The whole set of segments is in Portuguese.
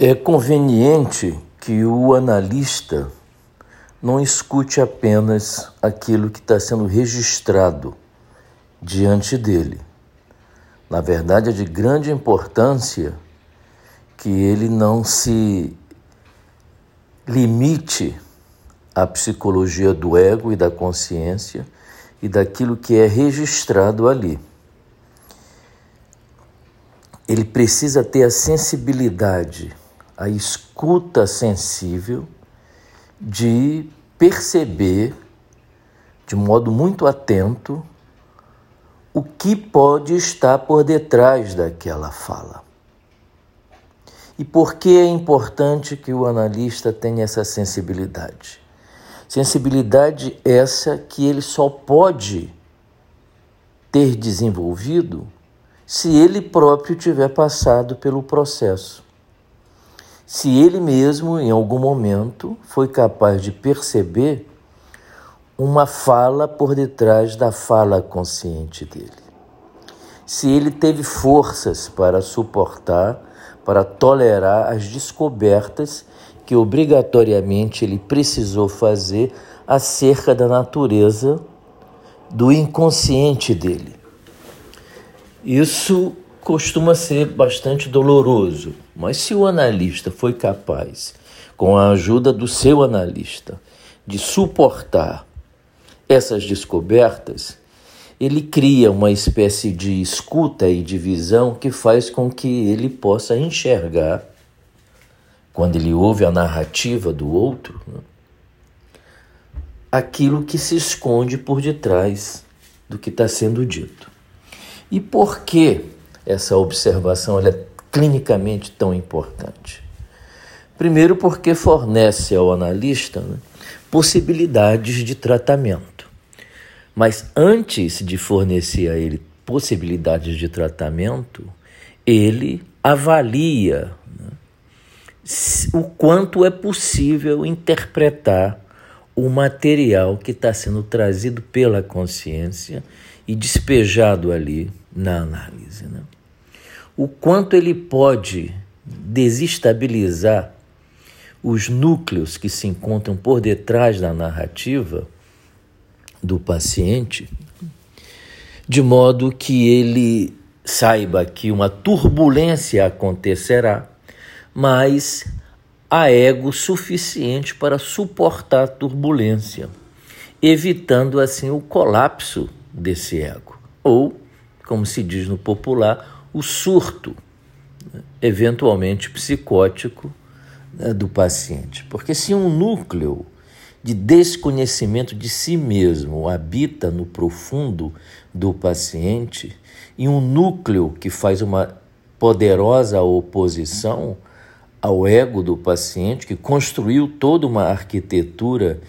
É conveniente que o analista não escute apenas aquilo que está sendo registrado diante dele. Na verdade, é de grande importância que ele não se limite à psicologia do ego e da consciência e daquilo que é registrado ali. Ele precisa ter a sensibilidade a escuta sensível de perceber de modo muito atento o que pode estar por detrás daquela fala. E por que é importante que o analista tenha essa sensibilidade? Sensibilidade essa que ele só pode ter desenvolvido se ele próprio tiver passado pelo processo se ele mesmo, em algum momento, foi capaz de perceber uma fala por detrás da fala consciente dele. Se ele teve forças para suportar, para tolerar as descobertas que obrigatoriamente ele precisou fazer acerca da natureza do inconsciente dele. Isso costuma ser bastante doloroso, mas se o analista foi capaz, com a ajuda do seu analista, de suportar essas descobertas, ele cria uma espécie de escuta e de visão que faz com que ele possa enxergar, quando ele ouve a narrativa do outro, né, aquilo que se esconde por detrás do que está sendo dito. E por que essa observação é clinicamente tão importante? Primeiro, porque fornece ao analista né, possibilidades de tratamento. Mas antes de fornecer a ele possibilidades de tratamento, ele avalia né, o quanto é possível interpretar o material que está sendo trazido pela consciência e despejado ali na análise. Né? O quanto ele pode desestabilizar os núcleos que se encontram por detrás da narrativa do paciente, de modo que ele saiba que uma turbulência acontecerá, mas há ego suficiente para suportar a turbulência, evitando assim o colapso desse ego, ou, como se diz no popular, o surto, né, eventualmente psicótico, né, do paciente. Porque se um núcleo de desconhecimento de si mesmo habita no profundo do paciente, e um núcleo que faz uma poderosa oposição ao ego do paciente, que construiu toda uma arquitetura,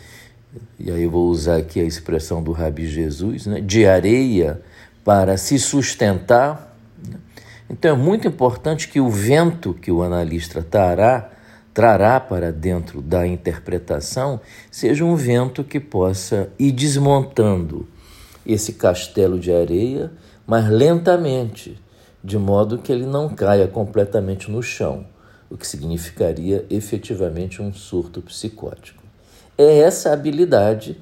e aí eu vou usar aqui a expressão do Rabi Jesus, né, de areia para se sustentar então é muito importante que o vento que o analista trará, trará para dentro da interpretação seja um vento que possa ir desmontando esse castelo de areia, mas lentamente, de modo que ele não caia completamente no chão, o que significaria efetivamente um surto psicótico. É essa habilidade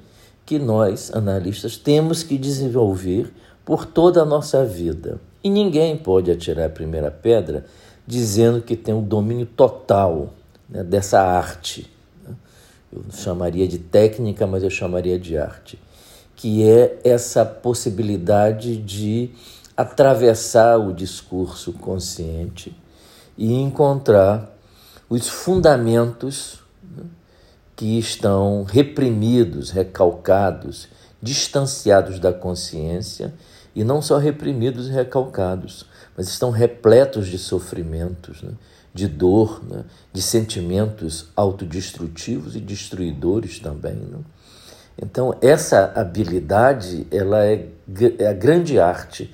que nós, analistas, temos que desenvolver por toda a nossa vida. E ninguém pode atirar a primeira pedra dizendo que tem o um domínio total né, dessa arte. Eu chamaria de técnica, mas eu chamaria de arte, que é essa possibilidade de atravessar o discurso consciente e encontrar os fundamentos né, que estão reprimidos, recalcados, distanciados da consciência e não só reprimidos e recalcados, mas estão repletos de sofrimentos, né? de dor, né? de sentimentos autodestrutivos e destruidores também. Né? Então, essa habilidade ela é, é a grande arte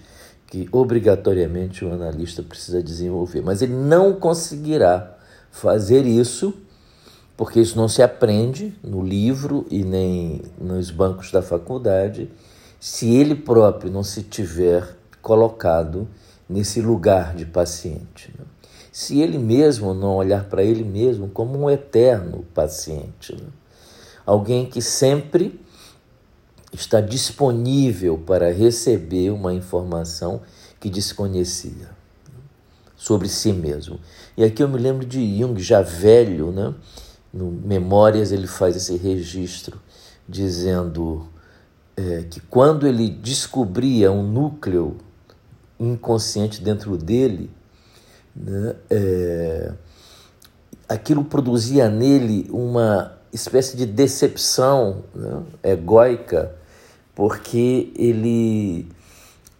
que obrigatoriamente o analista precisa desenvolver, mas ele não conseguirá fazer isso porque isso não se aprende no livro e nem nos bancos da faculdade se ele próprio não se tiver colocado nesse lugar de paciente. Né? se ele mesmo não olhar para ele mesmo como um eterno paciente. Né? Alguém que sempre está disponível para receber uma informação que desconhecia sobre si mesmo. E aqui eu me lembro de Jung, já velho, né? no Memórias ele faz esse registro, dizendo é, que quando ele descobria um núcleo inconsciente dentro dele, né, é, aquilo produzia nele uma espécie de decepção né, egóica, porque ele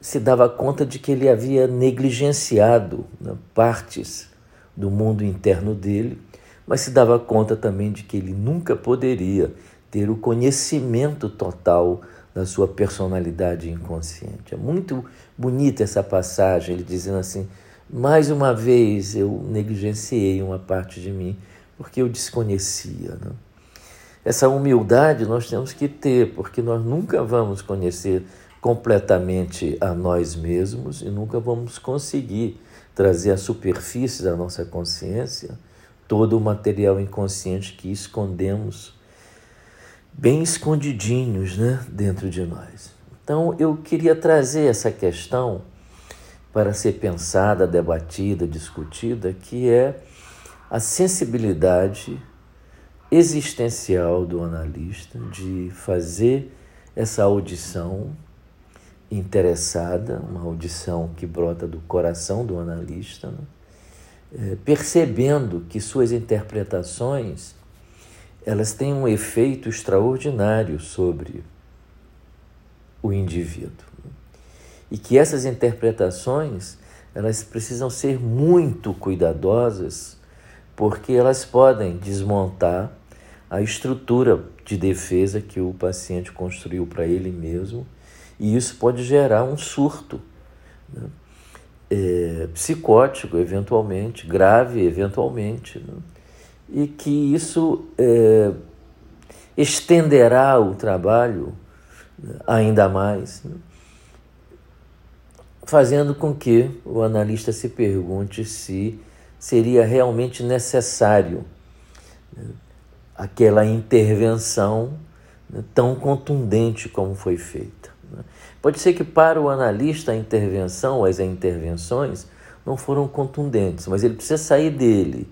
se dava conta de que ele havia negligenciado né, partes do mundo interno dele, mas se dava conta também de que ele nunca poderia ter o conhecimento total da sua personalidade inconsciente. É muito bonita essa passagem, ele dizendo assim: mais uma vez eu negligenciei uma parte de mim porque eu desconhecia. Né? Essa humildade nós temos que ter, porque nós nunca vamos conhecer completamente a nós mesmos e nunca vamos conseguir trazer à superfície da nossa consciência todo o material inconsciente que escondemos bem escondidinhos né, dentro de nós. Então eu queria trazer essa questão para ser pensada, debatida, discutida, que é a sensibilidade existencial do analista de fazer essa audição interessada, uma audição que brota do coração do analista, né? é, percebendo que suas interpretações elas têm um efeito extraordinário sobre o indivíduo. E que essas interpretações, elas precisam ser muito cuidadosas, porque elas podem desmontar a estrutura de defesa que o paciente construiu para ele mesmo, e isso pode gerar um surto né? é, psicótico, eventualmente, grave, eventualmente. Né? E que isso é, estenderá o trabalho ainda mais, né? fazendo com que o analista se pergunte se seria realmente necessário né, aquela intervenção né, tão contundente como foi feita. Né. Pode ser que para o analista a intervenção, as intervenções, não foram contundentes, mas ele precisa sair dele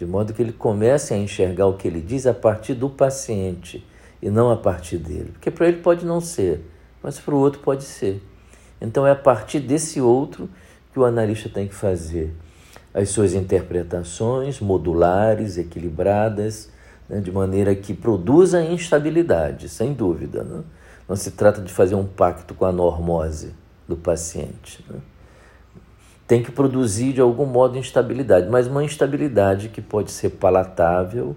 de modo que ele comece a enxergar o que ele diz a partir do paciente e não a partir dele. Porque para ele pode não ser, mas para o outro pode ser. Então é a partir desse outro que o analista tem que fazer as suas interpretações modulares, equilibradas, né, de maneira que produza instabilidade, sem dúvida. Né? Não se trata de fazer um pacto com a normose do paciente. Né? Tem que produzir de algum modo instabilidade, mas uma instabilidade que pode ser palatável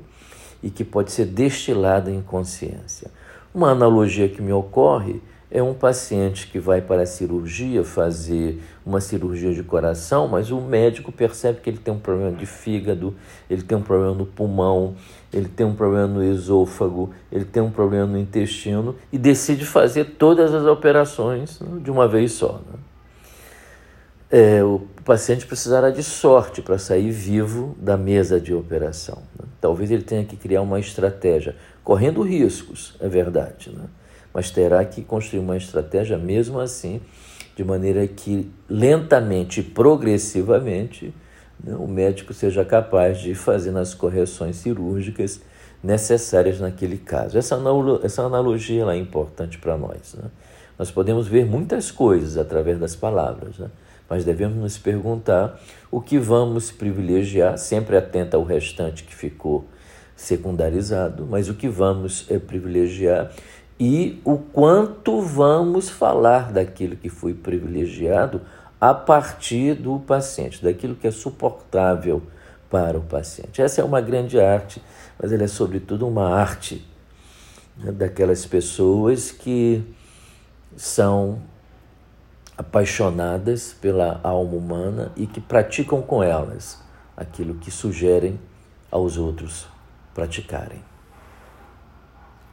e que pode ser destilada em consciência. Uma analogia que me ocorre é um paciente que vai para a cirurgia fazer uma cirurgia de coração, mas o médico percebe que ele tem um problema de fígado, ele tem um problema no pulmão, ele tem um problema no esôfago, ele tem um problema no intestino e decide fazer todas as operações né, de uma vez só. Né? É, o paciente precisará de sorte para sair vivo da mesa de operação. Né? Talvez ele tenha que criar uma estratégia, correndo riscos, é verdade, né? mas terá que construir uma estratégia mesmo assim, de maneira que lentamente e progressivamente né, o médico seja capaz de fazer as correções cirúrgicas necessárias naquele caso. Essa, essa analogia é importante para nós. Né? Nós podemos ver muitas coisas através das palavras. Mas devemos nos perguntar o que vamos privilegiar, sempre atenta ao restante que ficou secundarizado, mas o que vamos é, privilegiar e o quanto vamos falar daquilo que foi privilegiado a partir do paciente, daquilo que é suportável para o paciente. Essa é uma grande arte, mas ela é sobretudo uma arte né, daquelas pessoas que são apaixonadas pela alma humana e que praticam com elas aquilo que sugerem aos outros praticarem.